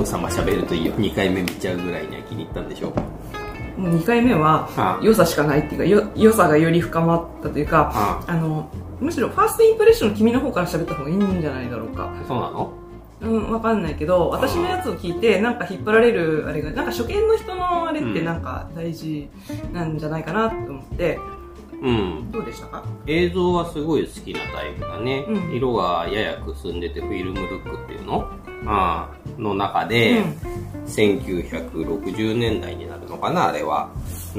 ム様喋るといいよ。2回目見ちゃうぐらいには気に入ったんでしょもう。2回目はあ。良さしかないっていうかよ良さがより深まったというかあ。あのむしろファーストインプレッション君の方から喋った方がいいんじゃないだろうか。そうなの？うんわかんないけど私のやつを聞いてなんか引っ張られるあれがなんか初見の人のあれってなんか大事なんじゃないかなと思って、うん。どうでしたか？映像はすごい好きなタイプだね、うん。色がややくすんでてフィルムルックっていうの？の中で、1960年代になるのかなあれは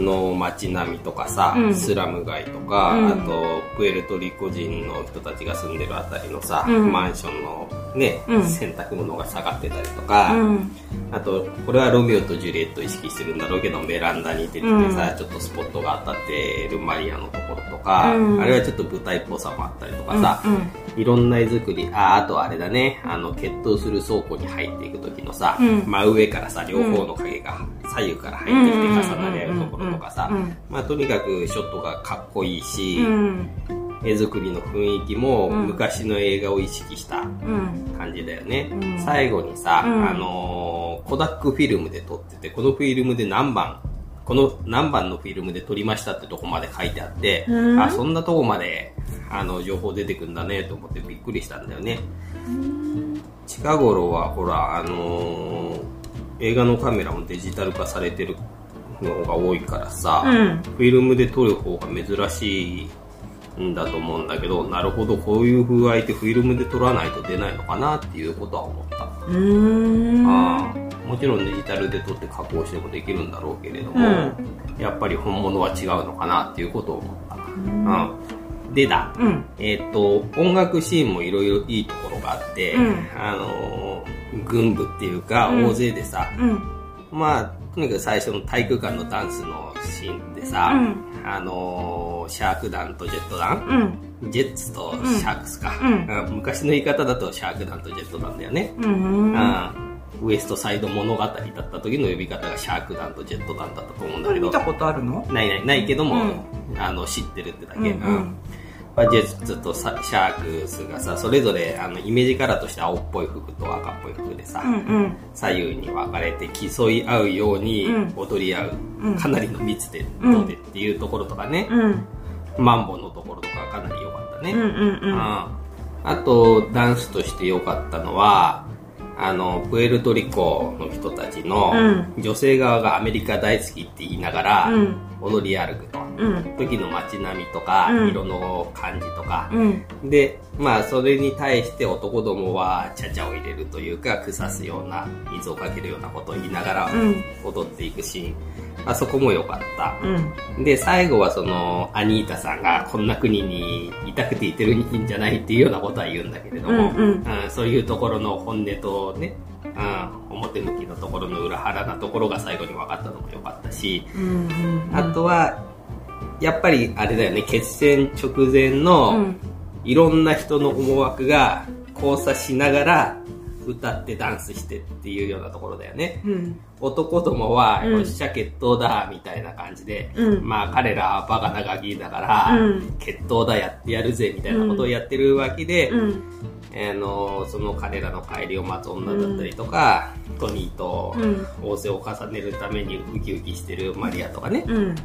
の街並みとかさ、うん。スラム街とか、うん。あとプエルトリコ人の人たちが住んでるあたりのさ、うん。マンションのね、うん。洗濯物が下がってたりとか、うん。あとこれはロミオとジュリエットを意識してるんだ。ろうけどベランダに出ててさ、うん。ちょっとスポットが当たってるマリアのところとか、うん。あれはちょっと舞台っぽさもあったりとかさ、うん。いろんな絵作りああとあれだねあの決闘する倉庫に入っていく時のさ、うん。真上からさ両方の影が左右から入ってきて重なり合うところとかさ、うん。まあ、とにかくショットがかっこいいし、うん。絵作りの雰囲気もうん。昔の映画を意識したうん。感じだよね、うん。最後にさ、うん。あのーコダックフィルムで撮っててこのフィルムで何番この何番のフィルムで撮りましたってとこまで書いてあって、うん。あそんなとこまであの情報出てくんだねと思ってびっくりしたんだよね。近頃はほらあのー映画のカメラもデジタル化されてるのが多いからさ、うん。フィルムで撮る方が珍しいんだと思うんだけどなるほどこういう風合いってフィルムで撮らないと出ないのかなっていうことは思った、うーん。もちろんデジタルで撮って加工してもできるんだろうけれども、うん。やっぱり本物は違うのかなっていうことを思った、うん。でだ、うん。えっ、と音楽シーンもいろいろいいところがあって、うん。あのー軍部っていうかうん。大勢でさ、うん。まあとにかく最初の体育館のダンスのシーンでさ、うん。あのーシャーク団とジェット団、うん。ジェッツとシャークスか、うん。うん。昔の言い方だとシャーク団とジェット団だよね、うんうんウエストサイド物語だった時の呼び方がシャーク団とジェット団だったと思うんだけど。見たことあるの？ないないないけども、うあの知ってるってだけ、うん。うんまあジェッツとさシャークスがさそれぞれあのイメージカラーとして青っぽい服と赤っぽい服でさ、うんうん。左右に分かれて競い合うようにうん。踊り合う、うん。かなりの密でうんどうでっていうところとかね、うん。マンボのところとかかなり良かったね、うんあとダンスとして良かったのはあのプエルトリコの人たちのう女性側がアメリカ大好きって言いながらうん。踊り歩くと、うん。時の街並みとか、うん。色の感じとか、うん。でまあそれに対して男どもはちゃちゃを入れるというか腐すような水をかけるようなことを言いながらうん。踊っていくシーン、あそこも良かった、うん。で最後はそのアニータさんがこんな国にいたくていてるんじゃないっていうようなことは言うんだけれども、うんうん。そういうところの本音とね、うん、表向きのところの裏腹なところが最後に分かったのも良かったし、うんうん。あとはやっぱりあれだよね決戦直前の、うん。いろんな人の思惑が交差しながら歌ってダンスしてっていうようなところだよね。うん。男どもは、うんよっしゃ決闘だみたいな感じで、うん。まあ彼らはバカなガキだから、うん。決闘だやってやるぜみたいなことをやってるわけで、うん。あのその彼らの帰りを待つ女だったりとか、トニーとうん。仰せを重ねるためにウキウキしてるマリアとかね、うん。うん、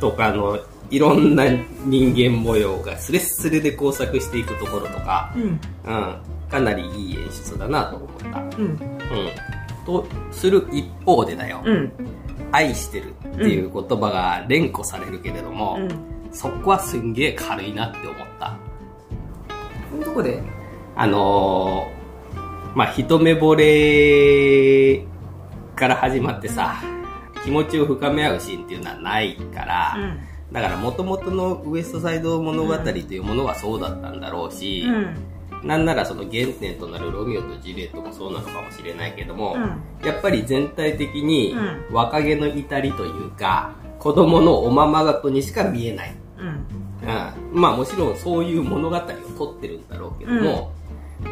とかのいろんな人間模様がスレッスレで交錯していくところとか、うん。うん、かなりいい演出だなと思った。うん。うん、とする一方でだよ、うん。愛してるっていう言葉が連呼されるけれども、うん。そこはすんげえ軽いなって思った。どこで？あのーまあ、一目惚れから始まってさ、気持ちを深め合うシーンっていうのはないから、うん。だから元々のウエストサイド物語というものはそうだったんだろうし、うんなんならその原点となるロミオとジュリエットもそうなのかもしれないけども、うん。やっぱり全体的にう若気の至りというか、子供のおままごとにしか見えない。うん。うん、まあもちろんそういう物語を撮ってるんだろうけども、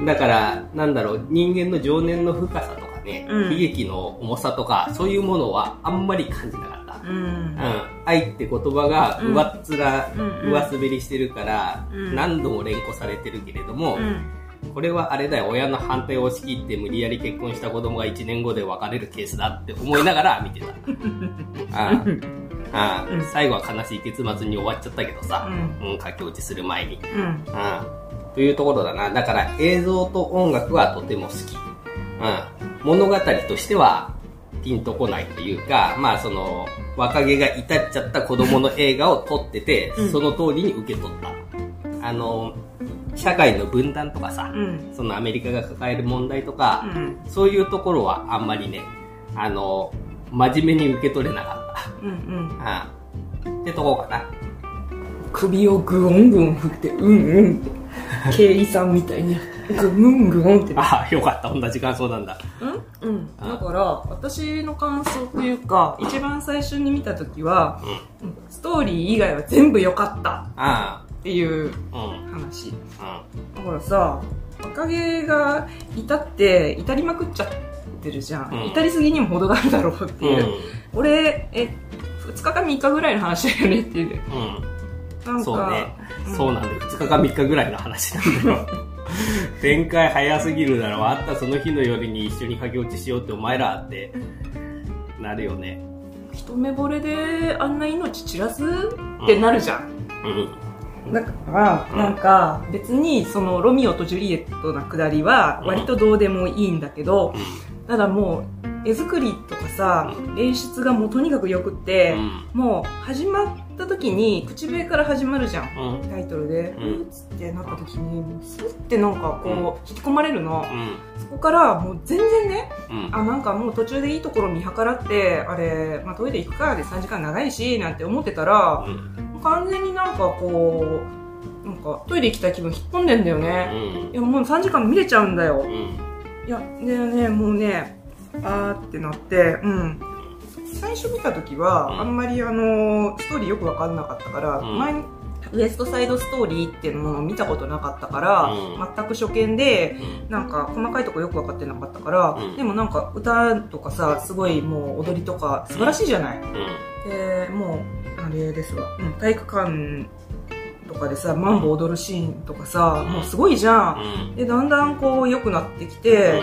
だからなんだろう人間の情念の深さとかね、うん。悲劇の重さとかそういうものはあんまり感じなかった。うん。うん、愛って言葉がうん。上っ面、うん上滑りしてるから、うん。何度も連呼されてるけれども、うん。これはあれだよ、親の反対を押し切って無理やり結婚した子供が1年後で別れるケースだって思いながら見てた。ああ。最後は悲しい結末に終わっちゃったけどさ、うん、駆け落ちする前に。うん。ああ。というところだな。だから映像と音楽はとても好き。うん、物語としてはピンとこないというか、まあその、若気が至っちゃった子供の映画を撮ってて、うん、その通りに受け取った。あの、社会の分断とかさ、うん、そのアメリカが抱える問題とか、うん、そういうところはあんまりね、あの、真面目に受け取れなかった。うんうん。ああってとこかな。首をグオングオン振って、うんうんって。経理さんみたいに。グングンって。ああ、よかった。同じ感想なんだ。うん？うん。だから、私の感想というか、一番最初に見た時は、うん、ストーリー以外は全部良かった。っていう話。だからさ、若気が至って、至りまくっちゃってるじゃん。うん、至りすぎにも程があるだろうっていう。うん、俺、え、2日か3日ぐらいの話だよねっていう。うん。なんか。そうね。そうなんだよ。2日か3日ぐらいの話なんだよ。展開早すぎるだろ。あったその日の夜に一緒に駆け落ちしようってお前らって。なるよね。一目惚れであんな命散らすってなるじゃん、うん、だからなんか別にそのロミオとジュリエットなくだりは割とどうでもいいんだけど、ただもう絵作りとかさ、演出がもうとにかくよくって、もう始まった時に口笛から始まるじゃん、タイトルで、うん、つってなった時にスッてなんかこう引き込まれるの、そこからもう全然ね、あなんかもう途中でいいところ見計らってあれ、まあ、トイレ行くかで3時間長いしなんて思ってたら、完全になんかこうなんかトイレ行きたい気分引っ込んでんだよね、いやもう3時間見れちゃうんだよ、いやでねもうねあーってなって、うん。最初見た時は、あんまりあの、ストーリーよくわかんなかったから、うん、前に、ウエストサイドストーリーっていうのを見たことなかったから、うん、全く初見で、なんか細かいとこよく分かってなかったから、うん、でもなんか歌とかさ、すごいもう踊りとか素晴らしいじゃない？で、もう、あれですわ、うん、体育館とかでさ、マンボ踊るシーンとかさ、もうすごいじゃん。で、だんだんこう良くなってきて、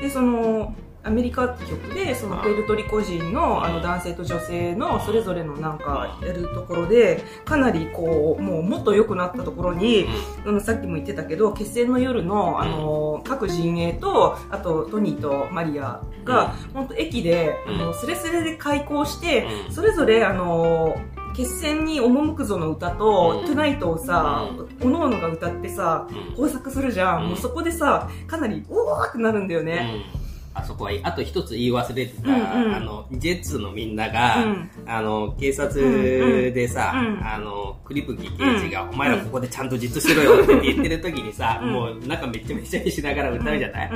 で、その、アメリカ局でそのプエルトリコ人のあの男性と女性のそれぞれのなんかやるところでかなりこうもうもっと良くなったところに、うん、さっきも言ってたけど決戦の夜のあの各陣営とあとトニーとマリアが本当駅であのスレスレで開校してそれぞれあの決戦に赴くぞの歌と、トゥナイトをさ、おのおのが歌ってさ、工作するじゃん。もうそこでさ、かなり、おーってなるんだよね。あそこは、あと一つ言い忘れてた、うんうん、あの、ジェッツのみんなが、うん、あの、警察でさ、うん。うん、あの、クリプキ刑事が、お前らここでちゃんとじっとしろよ って言ってる時にさ、もうなんかめちゃめちゃにしながら歌うじゃない、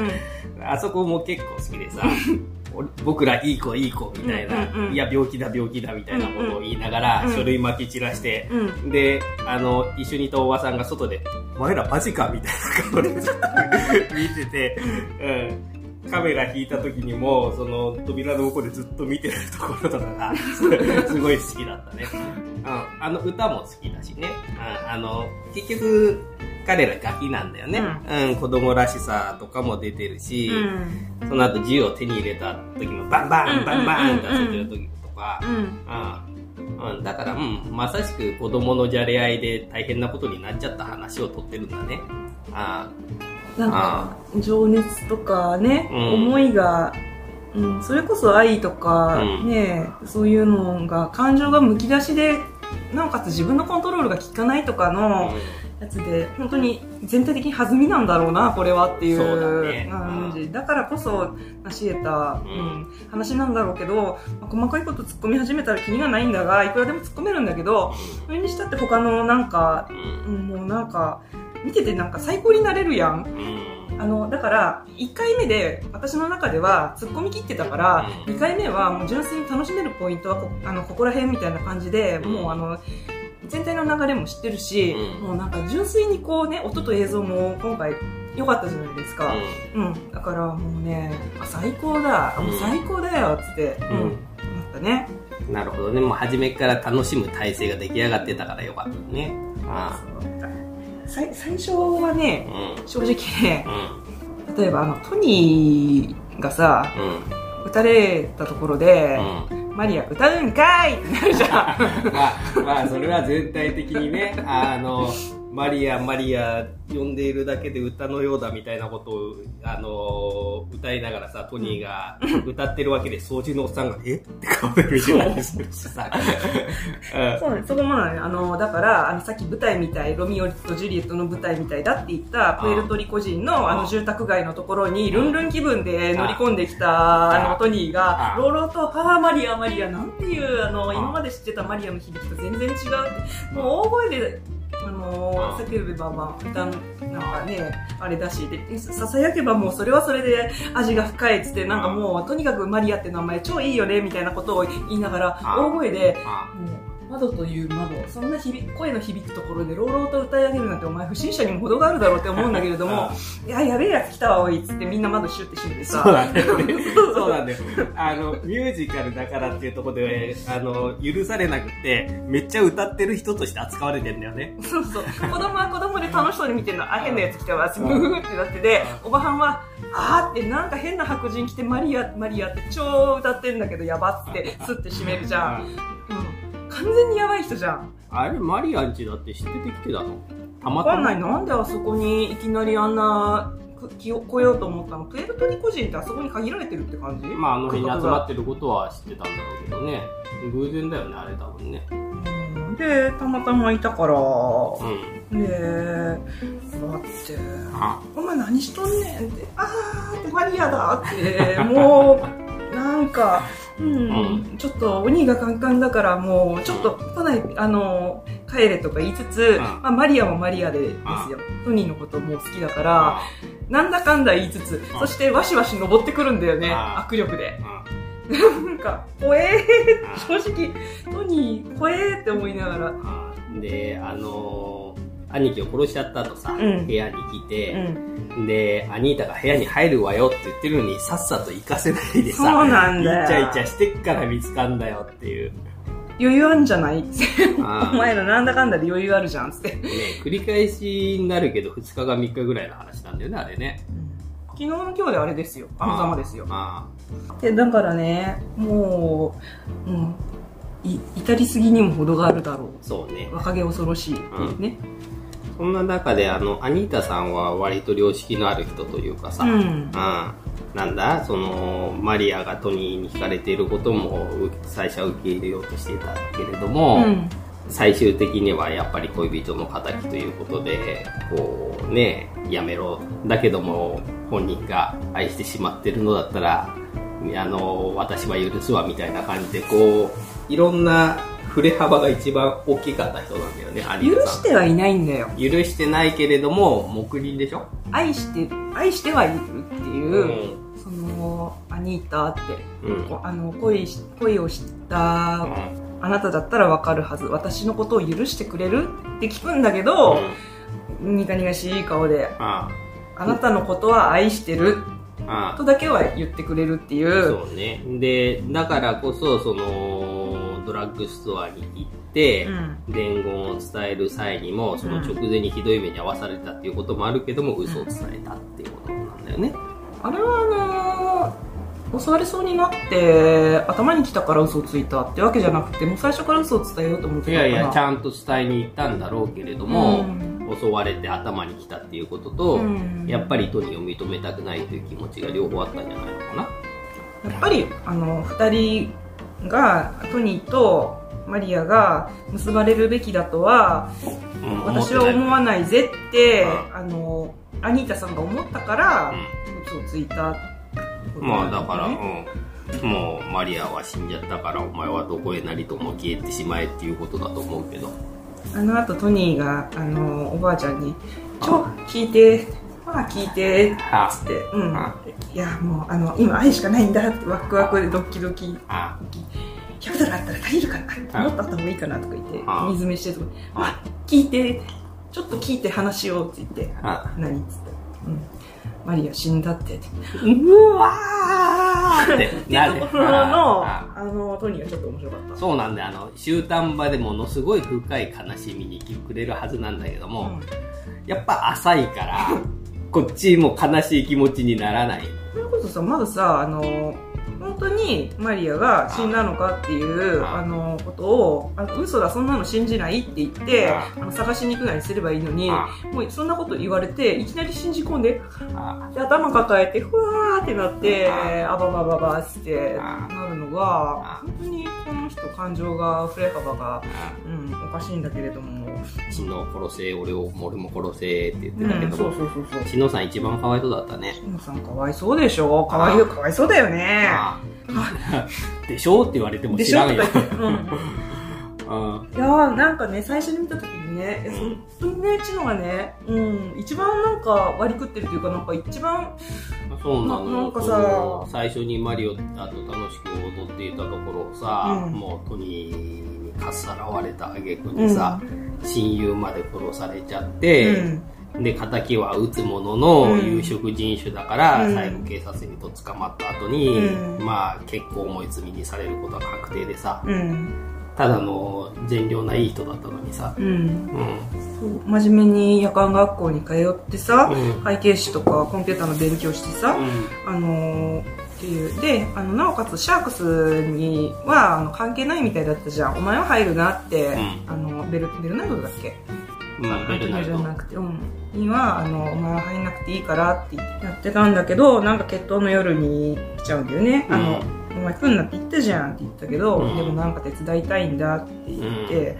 あそこも結構好きでさ、僕らいい子いい子みたいな、うんうんうん、いや病気だ病気だみたいなことを言いながら、書類巻き散らして、うん、であの一緒にいたおばさんが外で「お前らマジか」みたいな顔で 見てて、うんカメラ引いた時にも、その扉の奥でずっと見てるところとかが、すごい好きだったね。うん、あの歌も好きだしね。うん、あの、結局、彼らガキなんだよね。うん、うん、子供らしさとかも出てるし、うん、その後銃を手に入れた時もバンバンバンバンって遊ん。でる時とか、うん、だから、うん、まさしく子供のじゃれ合いで大変なことになっちゃった話を撮ってるんだね。あなんか情熱とかね、うん、思いが、うん、それこそ愛とかね、うん、そういうのが感情がむき出しでなおかつ自分のコントロールが効かないとかのやつで、本当に全体的に弾みなんだろうなこれはっていう感じ。だ,、からこそ成し得た、うん、話なんだろうけど、まあ、細かいこと突っ込み始めたら気にがないんだがいくらでも突っ込めるんだけどそれにしたって他のなんか、うん、もうなんか見ててなんか最高になれるやん。あの、だから、1回目で、私の中では、突っ込み切ってたから、2回目は、もう純粋に楽しめるポイントはこ、あの、ここら辺みたいな感じで、もうあの、全体の流れも知ってるし、もうなんか純粋にこうね、音と映像も今回良かったじゃないですか。うん。だからもうね、最高だ、もう最高だよ、つって、うん、思ったね。なるほどね。もう初めから楽しむ体制が出来上がってたからよかったね。ああ。最最初はね、うん、正直ね、うん、例えばあのトニーがさ、うん、撃たれたところで、マリア歌うんかい！ってなるじゃん。まあ、まあそれは全体的にねあのマリア、マリア呼んでいるだけで歌のようだみたいなことを、あのー、歌いながらさ、トニーが歌ってるわけで、掃除のおっさんが、え？って顔で見てたりするしさ。そうね、そこもね、あの、だから、あの、さっき舞台みたい、ロミオとジュリエットの舞台みたいだって言った、プエルトリコ人のあの住宅街のところに、ルンルン気分で乗り込んできた、あの、トニーが、ロー。ローと、はあ、マリア、マリア、なんていう、あの、今まで知ってたマリアの響きと全然違うって、もう大声で、あのー、叫べばまあ歌なんかねあれだしでささやけばもうそれはそれで味が深いっつってなんかもうとにかくマリアって名前超いいよねみたいなことを言いながら大声でもう窓という窓そんな響声の響くところで朗々と歌い上げるなんてお前不審者にも程があるだろうって思うんだけれども いややべえやつ来たわおいっつってみんな窓シュッて閉めてさ。そうなんだよね。そうなんだよ。あのミュージカルだからっていうところであの許されなくてめっちゃ歌ってる人として扱われてんだよね。そうそう。子供は子供で楽しそうに見てるの。あ変なやつ来たわブーってなってておばはんはあーってなんか変な白人来てマリアマリアって超歌ってんだけどやばってスッて閉めるじゃん、うん完全にやばい人じゃん。あれ、マリアンチだって知っててきてたの？たまたま。わかんない。なんであそこにいきなりあんな、気を超えようと思ったの？プエルトリコ人ってあそこに限られてるって感じ？まあ、あの辺に集まってることは知ってたんだろうけどね。偶然だよね、あれ多分ね。で、たまたまいたから、うん、で、だって、お前何しとんねんって、あーってマリアだって、もう、なんか、うん、ちょっと鬼がカンカンだからもうちょっと都内あの帰れとか言いつつ、まあ、マリアもマリアでですよ。トニーのことも好きだからなんだかんだ言いつつそしてわしわし登ってくるんだよね握力で。なんか、怖えー、正直、トニー、怖えーって思いながら。で、あのー、兄貴を殺しちゃったとさ、うん、部屋に来て、うんで、アニータが部屋に入るわよって言ってるのに、さっさと行かせないでさ、そうなんだよ。イチャイチャしてっから見つかんだよっていう。余裕あるんじゃない？お前らなんだかんだで余裕あるじゃんって。ね、繰り返しになるけど、2日か3日ぐらいの話なんだよね、あれね。昨日の今日であれですよ。あのざまですよ。で、だからね、もう、うん。い至りすぎにも程があるだろう。そうね。若気恐ろしいうね。うんそんな中で、あの、アニータさんは割と良識のある人というかさ、うん、うん、なんだ、その、マリアがトニーに惹かれていることも最初は受け入れようとしていたけれども、うん、最終的にはやっぱり恋人の敵ということで、こうね、やめろ。だけども、本人が愛してしまってるのだったら、あの、私は許すわみたいな感じで、こう、いろんな振れ幅が一番大きかった人なんだよね許してはいないんだよ。許してないけれども黙認でしょ？愛して愛してはいるっていう、うん、そのアニータって、うん、あの恋恋をした、うん、あなただったらわかるはず。私のことを許してくれるって聞くんだけど、うん、苦々しい顔であなたのことは愛してるとだけは言ってくれるっていう。そうね。でだからこそそのドラッグストアに行って、うん、伝言を伝える際にもその直前にひどい目に遭わされたっていうこともあるけども、うん、嘘を伝えたっていうことなんだよね。あれはあのー、襲われそうになって頭に来たから嘘をついたってわけじゃなくてもう最初から嘘を伝えようと思ってたいやいやちゃんと伝えに行ったんだろうけれども、うん、襲われて頭に来たっていうことと、やっぱりトニーを認めたくないという気持ちが両方あったんじゃないのかな。やっぱりあの2人がトニーとマリアが結ばれるべきだとは、うん、私は思わないぜって、うん、あのアニータさんが思ったから、嘘をついた、まあだから、うん、もうマリアは死んじゃったからお前はどこへなりとも消えてしまえっていうことだと思うけど。あのあとトニーがあのおばあちゃんに「ちょ聞いて」まあ聞いてっつって、うん、いやもうあの今愛しかないんだってワクワクでドキドキ。100ドルあったら足りるかなもっとあった方がいいかなとか言って水飯してとか。あ。聞いてちょっと聞いて話しようって言って何っつって。うん。マリア死んだって。うわーってなる。ところのあのトニーはちょっと面白かった。そうなんであの終端場でものすごい深い悲しみにくれるはずなんだけども、うん、やっぱ浅いから こっちも悲しい気持ちにならない。それこそさまずさあの本当にマリアが死んだのかっていうあのことをあ嘘だそんなの信じないって言ってあの探しに行くなりすればいいのにもうそんなこと言われていきなり信じ込んでで頭抱えてふわーってなってあばばばばってなるのが本当にこの人感情が振れ幅が、うん、おかしいんだけれども。血の殺せ俺を俺も殺せって言ってたけど、うん、そうそうそうそう。血野さん一番かわいそうだったね。血野さんかわいそうでしょ。かわいかわいそうだよね。でしょって言われても知らんよ。いやなんかね、最初に見た時にね、本当にね、チノがね、うん、一番なんか割り食ってるというか、なんか一番、そうなのなんかさ、最初にマリオあと楽しく踊っていたところをさ、うん、もうトニーにかっさらわれた挙句にさ、うん、親友まで殺されちゃって、うん。で、仇は撃つものの有色人種だから、うん、最後警察にと捕まった後に、うん、まあ結構重い罪にされることは確定でさ、うん、ただの善良ないい人だったのにさ、うん。そう真面目に夜間学校に通ってさ、会計士とかコンピューターの勉強してさ、あのーっていう。であのなおかつシャークスにはあの関係ないみたいだったじゃん。お前は入るなって、あのベルベルナルドだっけ？まあ、ベルナルド。じゃなくて、うん、にはあの「お前は入んなくていいから」ってやってたんだけどなんか決闘の夜に来ちゃうんだよね、うん、あのお前来んなって言ったじゃんって言ったけど、うん、でもなんか手伝いたいんだって言って、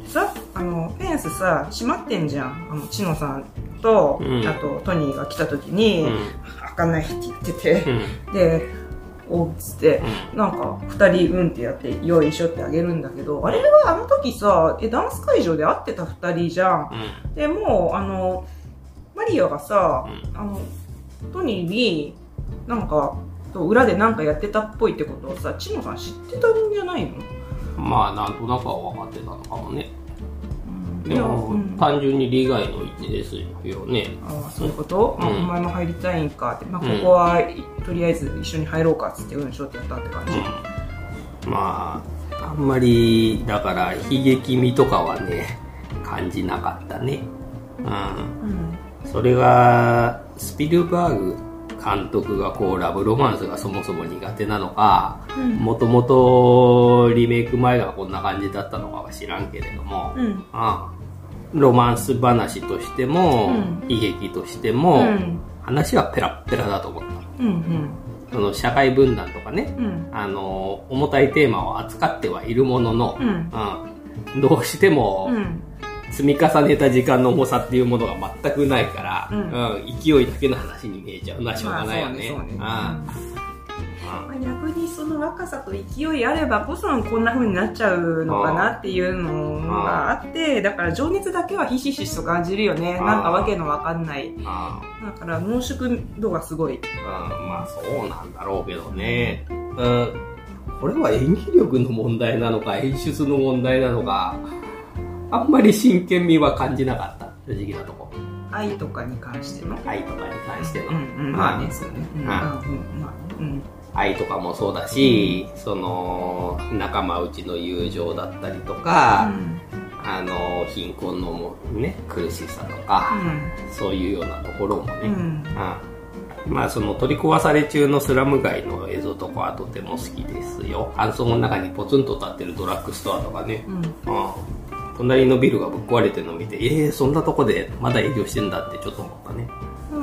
うん、さあのフェンスさ閉まってんじゃん。あのチノさんと、あとトニーが来た時に「開かない」って言ってて、でおっつって、なんか、二人うんってやって、よいしょってあげるんだけど、あれはあの時さ、え、ダンス会場で会ってた二人じゃん。うん、で、もう、あの、マリアがさ、うん、あの、トニーに、なんか、裏で何かやってたっぽいってことをさ、チノさん知ってたんじゃないの？まあ、なんとなくは分かってたのかもね。でも、うん、単純に利害の一致ですよね。ああ、そういうこと、うん、お前も入りたいんかって。まあ、ここは、とりあえず一緒に入ろうかっつって、うんしょってやったって感じ。うん、まあ、あんまり、だから、悲劇味とかはね、感じなかったね。うん。それが、スピルバーグ監督がこうラブロマンスがそもそも苦手なのかもともとリメイク前がこんな感じだったのかは知らんけれども、うん、あロマンス話としても、うん、悲劇としても、うん、話はペラッペラだと思った、うんうん、その社会分断とかね、あの重たいテーマを扱ってはいるものの、うん。どうしても、積み重ねた時間の重さっていうものが全くないから、うん、うん、勢いだけの話に見えちゃう。のはしょうがないよね。まあ逆にその若さと勢いあればこそこんな風になっちゃうのかなっていうのがあってだから情熱だけはひしひしと感じるよね。なんかわけのわかん。ないだから濃縮度がすごい。まあそうなんだろうけどね、うん、これは演技力の問題なのか演出の問題なのかあんまり真剣味は感じなかった。正直なとこ。愛とかに関しての？愛とかに関しての、うんうん、まあね。そうね、うん。まあうん、愛とかもそうだし、その仲間内の友情だったりとか、あの貧困のね苦しさとか、そういうようなところもね、うん。まあその取り壊され中のスラム街の映像とかはとても好きですよ。暗村の中にポツンと立ってるドラッグストアとかね。うん、うん隣のビルがぶっ壊れてるのを見てええー、そんなとこでまだ営業してんだってちょっと思ったね。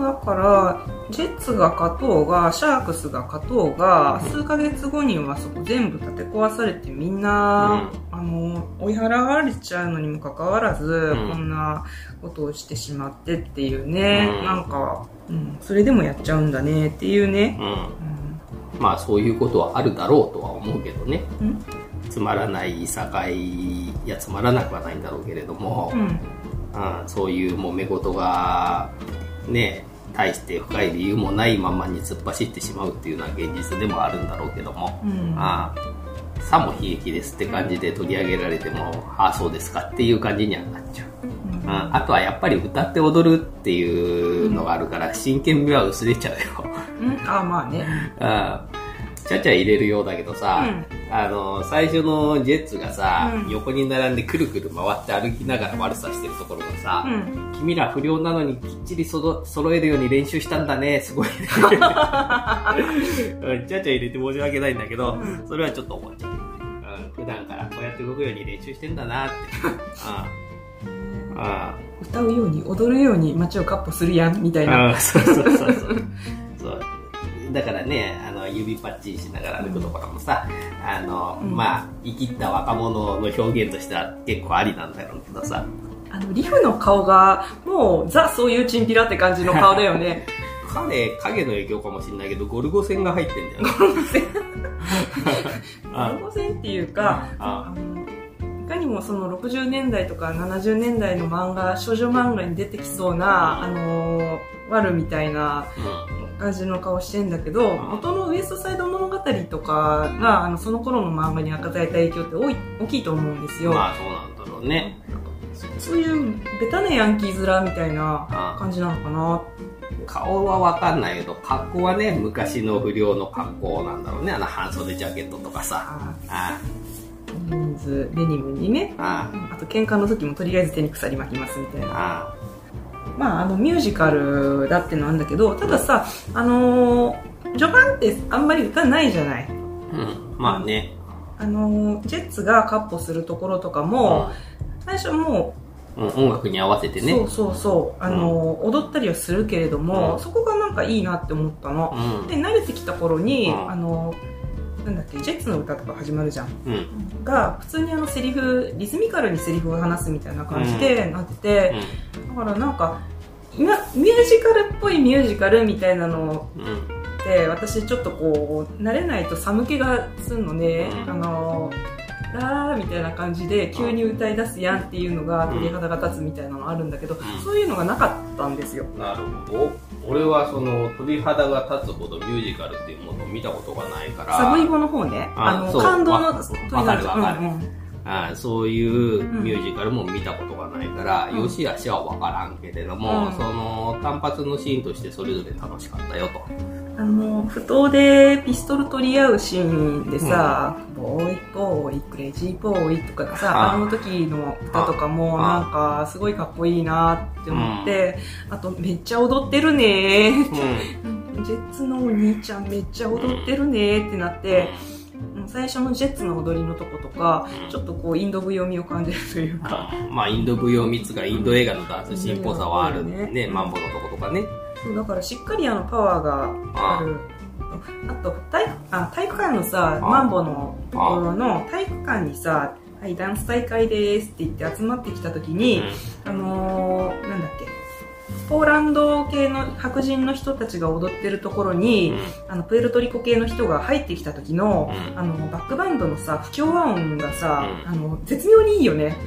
だからジェッツが勝とうがシャークスが勝とうが、うん、数ヶ月後にはそこ全部建て壊されてみんな、うん、あの追い払われちゃうのにもかかわらず、うん、こんなことをしてしまってっていうね、うん、なんか、うん、それでもやっちゃうんだねっていうね、まあそういうことはあるだろうとは思うけどね、つまらないさかいやつまらなくはないんだろうけれども、うん、あそういう揉め事がね大して深い理由もないままに突っ走ってしまうっていうのは現実でもあるんだろうけども、うん、あさも悲劇ですって感じで取り上げられてもああそうですかっていう感じにはなっちゃう。うん、あとはやっぱり歌って踊るっていうのがあるから、真剣味は薄れちゃうよ。うん、あまあね。うんちゃちゃ入れるようだけどさ、うん、あの、最初のジェッツがさ、うん、横に並んでくるくる回って歩きながら悪さしてるところがさ、うん、君ら不良なのにきっちりそろ揃えるように練習したんだね、すごいね。ちゃちゃ入れて申し訳ないんだけど、それはちょっと思っちゃう。普段からこうやって動くように練習してんだなって。ああ歌うように踊るように街をカッポするやんみたいな。そうそうそうそう。そうだからね、あの、指パッチンしながら歩くところもさ、あの、うん、まあ、生きった若者の表現としては結構ありなんだろうけどさ。あの、リフの顔が、もう、ザ・そういうチンピラって感じの顔だよね。彼、影の影響かもしれないけど、ゴルゴ線が入ってんだよね。ゴルゴ線ゴルゴ線っていうか、あのいかにもその60年代とか70年代の漫画、少女漫画に出てきそうな、あのー、ワルみたいな感じの顔してんだけど、元のウエストサイド物語とかが、あの、その頃の漫画に与えた影響って大い大きいと思うんですよ。まあそうなんだろうね。そういうベタなヤンキー面みたいな感じなのかな。顔はわかんないけど、格好はね、昔の不良の格好なんだろうね。あの半袖ジャケットとかさ。ああデニムにね。ああと喧嘩の時もとりあえず手に鎖巻きますみたいな。あまあ、あのミュージカルだってのなんだけどたださ、あのー、序盤ってあんまり歌ないじゃない、うん、まあね。あのー、ジェッツがカッポするところとかも、うん、最初もう、音楽に合わせてね。そうそうそう。あの、うん、踊ったりはするけれども、うん、そこがなんかいいなって思ったの、で慣れてきた頃に、あのなんだっけジェッツの歌とか始まるじゃん、うん、が普通にあのセリフリズミカルにセリフを話すみたいな感じでなってて、だからなんか今ミュージカルっぽいミュージカルみたいなのって、私ちょっとこう慣れないと寒気がすんのね、あのラーみたいな感じで急に歌い出すやんっていうのが鳥肌が立つみたいなのあるんだけど、そういうのがなかったんですよ。なるほど。俺はその鳥肌が立つほどミュージカルっていうものを見たことがないから。サブイボの方ね。あの感動のわかるわかる、うんうん。あそういうミュージカルも見たことがないから、うん、よしあしは分からんけれども、うん、その単発のシーンとしてそれぞれ楽しかったよと。あの、不当でピストル取り合うシーンでさ、うん、ボーイボーイ、クレイジーボーイとかさ、あ。の時の歌とかもなんかすごいかっこいいなって思って、あとめっちゃ踊ってるねジェッツのお兄ちゃんめっちゃ踊ってるねってなって、最初のジェッツの踊りのとことか、ちょっとこうインド舞踊味を感じるというか。まあインド舞踊蜜がインド映画のダンス進歩さはあるね、ねマンボのとことかね。そうだからしっかりあのパワーがある。あと体あ体育館のさ、マンボのところの体育館にさ、はい、ダンス大会ですって言って集まってきた時に、うん、あのー、なんだっけ、ポーランド系の白人の人たちが踊ってるところに、うん、あのプエルトリコ系の人が入ってきた時のうん、あのバックバンドのさ不協和音がさ、うん、あの絶妙にいいよね、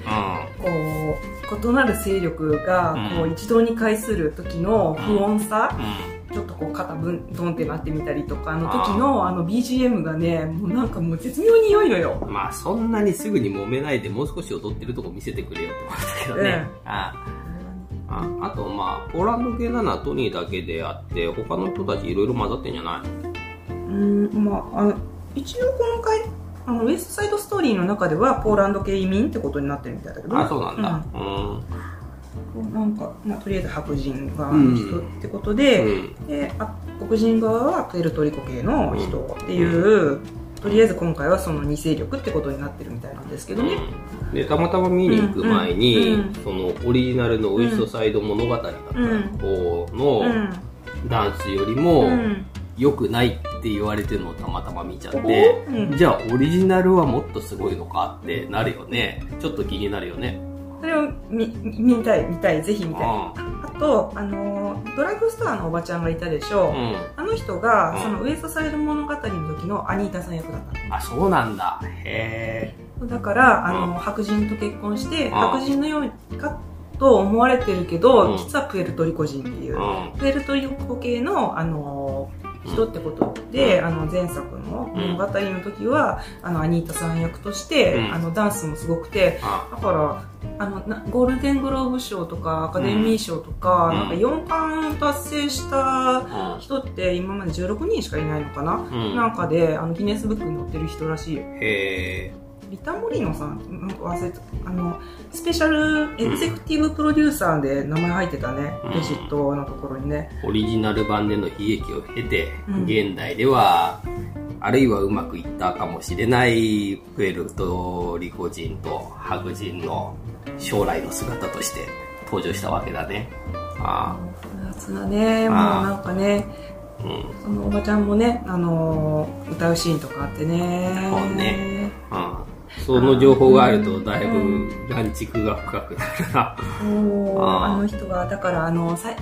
こう異なる勢力がこう一堂に会する時の不穏さ、ちょっとこう肩ぶんドンってなってみたりとかあの時のあの BGM がねもうなんかもう絶妙に良いのよ。まあそんなにすぐに揉めないでもう少し踊ってるとこ見せてくれよって思ったけどね、ああ。ああとまあポーランド系なのはトニーだけであって他の人たちいろいろ混ざってんじゃない？うんまああの一応この回あのウエストサイドストーリーの中ではポーランド系移民ってことになってるみたいだけどあそうなんだ。うん。なんか、まあ、とりあえず白人が人ってことでうん、であ黒人側はプエルトリコ系の人っていう、うん。とりあえず今回はその2勢力ってことになってるみたいなんですけどね、うん、でたまたま見に行く前に、そのオリジナルのウエストサイド物語だった方のダンスよりも良くないって言われてるのをたまたま見ちゃって、じゃあオリジナルはもっとすごいのかってなるよね。ちょっと気になるよね。それを見見たい見たいぜひ見たいあとあのドラッグストアのおばちゃんがいたでしょ、う。ん、あの人が、うん、そのウエストサイド物語の時のアニータさん役だったあそうなんだ。へえだからあの、うん、白人と結婚して白人のようかと思われてるけど、実はプエルトリコ人っていう、プエルトリコ系のあの人ってことで、あの前作の物語の時は、あのアニータさん役として、あのダンスもすごくて、だからあのゴールデングローブ賞とかアカデミー賞とか、なんか4冠達成した人って今まで16人しかいないのかな、なんかであのギネスブックに載ってる人らしいよ。へーリタ・モリノさん、なんか忘れた、あの、スペシャルエグゼクティブプロデューサーで名前入ってたね、うん、レジットのところにね。オリジナル版での悲劇を経て、うん、現代では、あるいはうまくいったかもしれないプエルトリコ人と白人の将来の姿として登場したわけだね。ああ。複雑なね、もうなんかね、うん、そのおばちゃんもね、あのー、歌うシーンとかあってね。そうね。うんその情報があるとだいぶ乱畜が深くなるな、あの人はだからあのさ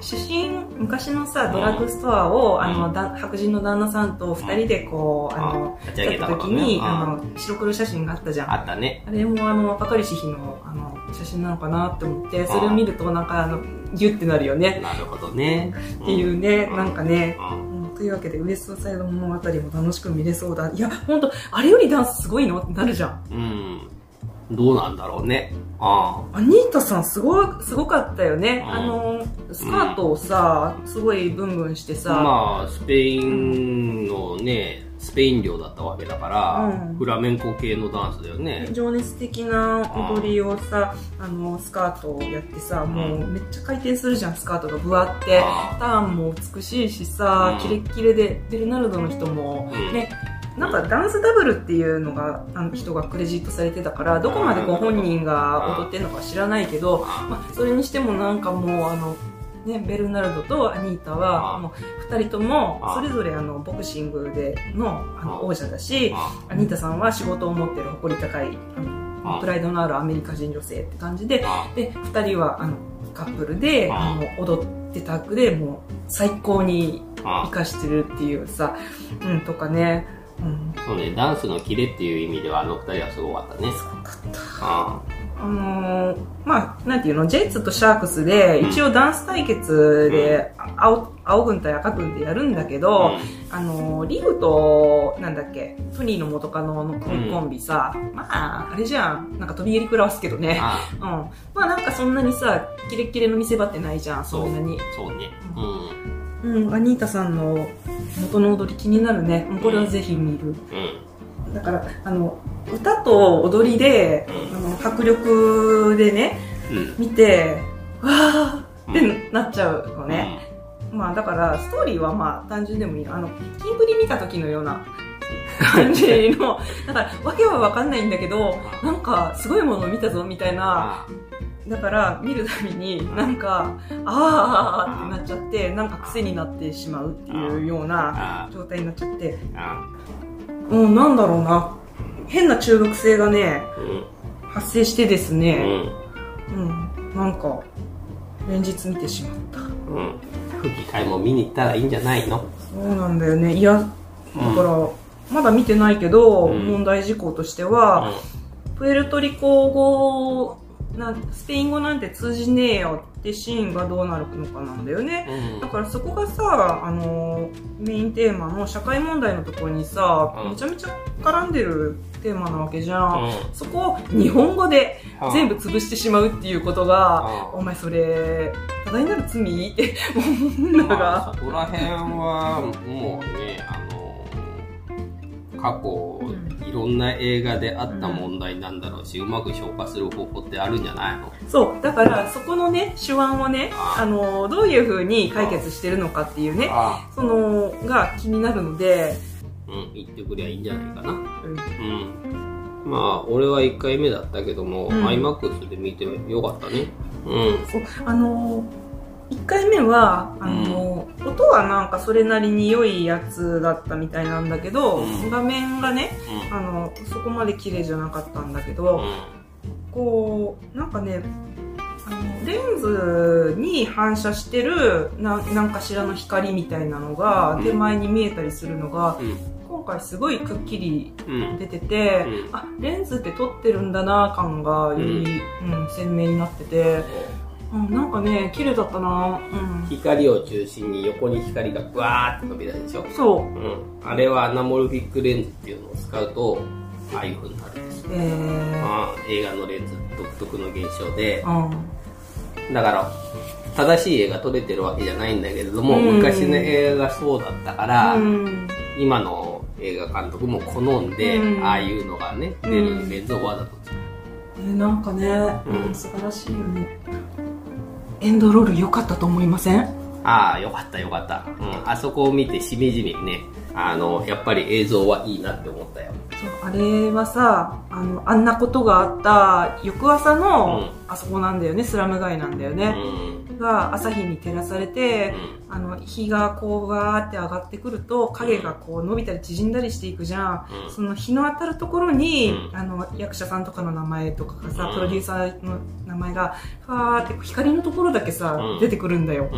出身昔のさドラッグストアを、あのだ白人の旦那さんと2人でこう、あの立ち上げた時に、あの白黒写真があったじゃん。あったね。あれもあの若かりし日のあの写真なのかなって思ってそれを見るとなんかあのギュッてなるよね。なるほどね。っていうね、なんかね、というわけで、ウエストサイド物語も楽しく見れそうだ。いや、本当あれよりダンスすごいの？ってなるじゃん。うん。どうなんだろうね。ああ。アニータさんすごい、すごかったよね。あの、スカートをさ、うん、すごいブンブンしてさ。まあ、スペインのね、スペイン領だったわけだから、うん、フラメンコ系のダンスだよね。情熱的な踊りをさあのスカートをやってさ、もうめっちゃ回転するじゃんスカートがぶわって。ターンも美しいしさ、キレッキレでベルナルドの人も、ねなんかダンスダブルっていうのがあの人がクレジットされてたからどこまでご本人が踊ってるのか知らないけど、まあ、それにしてもなんかもうあのね、ベルナルドとアニータは、もう二人とも、それぞれあの、ボクシングでの、あの、王者だし、アニータさんは仕事を持ってる誇り高い、あの、プライドのあるアメリカ人女性って感じで、で、二人は、あの、カップルで、あの、踊ってたくで、もう、最高に生かしてるっていうさ、うん、とかね、うん、そうね、ダンスのキレっていう意味では、あの二人はすごかったね。すごかった。ああのー、まあ、なんていうの、ジェイツとシャークスで、一応ダンス対決で、青、青軍対赤軍でやるんだけど、あのー、リグと、なんだっけ、トニーの元カノのコンビさ、まあ、あれじゃん、なんか飛び入り食らわすけどね。うん。まあなんかそんなにさ、キレッキレの見せ場ってないじゃん、そんなに。そうね。うん。うん、アニータさんの元の踊り気になるね。これはぜひ見る。うんだからあの歌と踊りで、あの迫力でね、見てわーってなっちゃうのね、まあだからストーリーはまあ単純でもいい。あのキンプリ見た時のような感じのだからわけは分かんないんだけどなんかすごいものを見たぞみたいなだから見るたびになんかああってなっちゃってなんか癖になってしまうっていうような状態になっちゃってうん、なんだろうな。変な中毒性がね、うん、発生してですね、うん、うん、なんか、連日見てしまった。うん。吹き替えも見に行ったらいいんじゃないの？そうなんだよね。いや、だから、まだ見てないけど、問題事項としては、プエルトリコ語なスペイン語なんて通じねえよってシーンがどうなるのかなんだよね、うん、だからそこがさあのメインテーマの社会問題のところにさ、うん、めちゃめちゃ絡んでるテーマなわけじゃん、うん、そこを日本語で全部潰してしまうっていうことが、お前それ多大なる罪？って思うんだが、まあ、そこら辺はもうねあの過去いろんな映画であった問題なんだろうし、うん、うまく消化する方法ってあるんじゃないの？そう。だからそこのね手腕をねあのどういうふうに解決してるのかっていうねそのが気になるので。うん言ってくりゃいいんじゃないかな。うん、うん、まあ俺は1回目だったけども、うん、iMAX で見てよかったね。うん。そう。あの1回目はあの、うん、音はなんかそれなりに良いやつだったみたいなんだけど、うん、画面がね、うん、あのそこまで綺麗じゃなかったんだけど、こうなんかねあのレンズに反射してるななんかしらの光みたいなのが手前に見えたりするのが、今回すごいくっきり出てて、うん、あレンズって撮ってるんだな感がより、うん。鮮明になってて。うん、なんかね綺麗だったな、うん、光を中心に横に光がブワーって伸びたでしょ？そう、うん、あれはアナモルフィックレンズっていうのを使うとああいうふうになるんですよ、えー、映画のレンズ独特の現象で、うん、だから正しい絵が撮れてるわけじゃないんだけれども、うん、昔の映画がそうだったから、うん、今の映画監督も好んで、うん、ああいうのがね出るレンズをわざと使う、えー、なんかね、うん、素晴らしいよねエンドロール良かったと思いません？ああよかったよかった、うん、あそこを見てしみじみね。あのやっぱり映像はいいなって思ったよ。そうあれはさあのあんなことがあった翌朝の、あそこなんだよね。スラム街なんだよね、うん、が朝日に照らされて、うん、あの日がこうガーって上がってくると影がこう伸びたり縮んだりしていくじゃん、うん、その日の当たるところに、あの役者さんとかの名前とかがさ、プロデューサーの名前がファーって光のところだけさ、出てくるんだよ、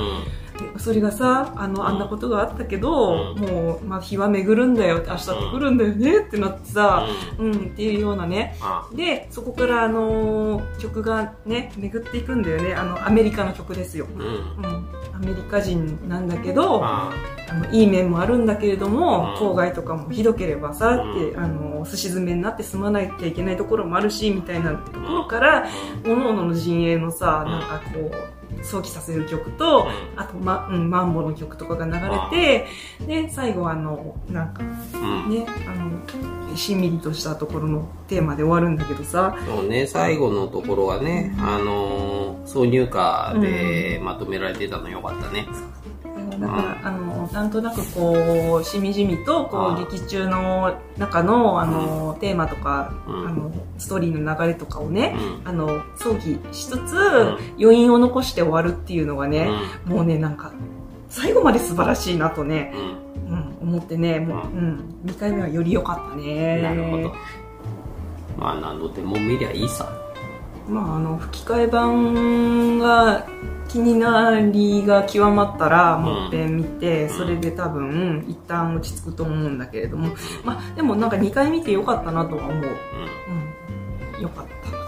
それがさあのあんなことがあったけど、もう、まあ、日は巡るんだよ明日って来るんだよねってなってさ、うん、っていうようなね。でそこからあの曲がね巡っていくんだよね。あのアメリカの曲ですよ、うん、うん、アメリカ人なんだけどあのいい面もあるんだけれども郊外とかもひどければさってあのすし詰めになって住まなきゃいけないところもあるしみたいなところから各々の陣営のさなんかこう想起させる曲と、あと、ま、うん、マンボの曲とかが流れて、で、最後あの、なんか、ね、あの、しんみりとしたところのテーマで終わるんだけどさ。そうね、最後のところはね、あの、挿入歌でまとめられてたのよかったね。だから、あの、なんとなくこう、しみじみと、こう、劇中の中の、あの、テーマとか、あの、ストーリーの流れとかをね、あの、想起しつつ、余韻を残して終わるっていうのがね、もうね、なんか、最後まで素晴らしいなとね、うん、思ってね、もう、うん、2回目はより良かったね。なるほど。まあ、何度でも見りゃいいさ。まあ、あの、吹き替え版が、気になりが極まったらもっぺん見て、それで多分一旦落ち着くと思うんだけれども、まあでもなんか2回見てよかったなとは思う。うん。よかった。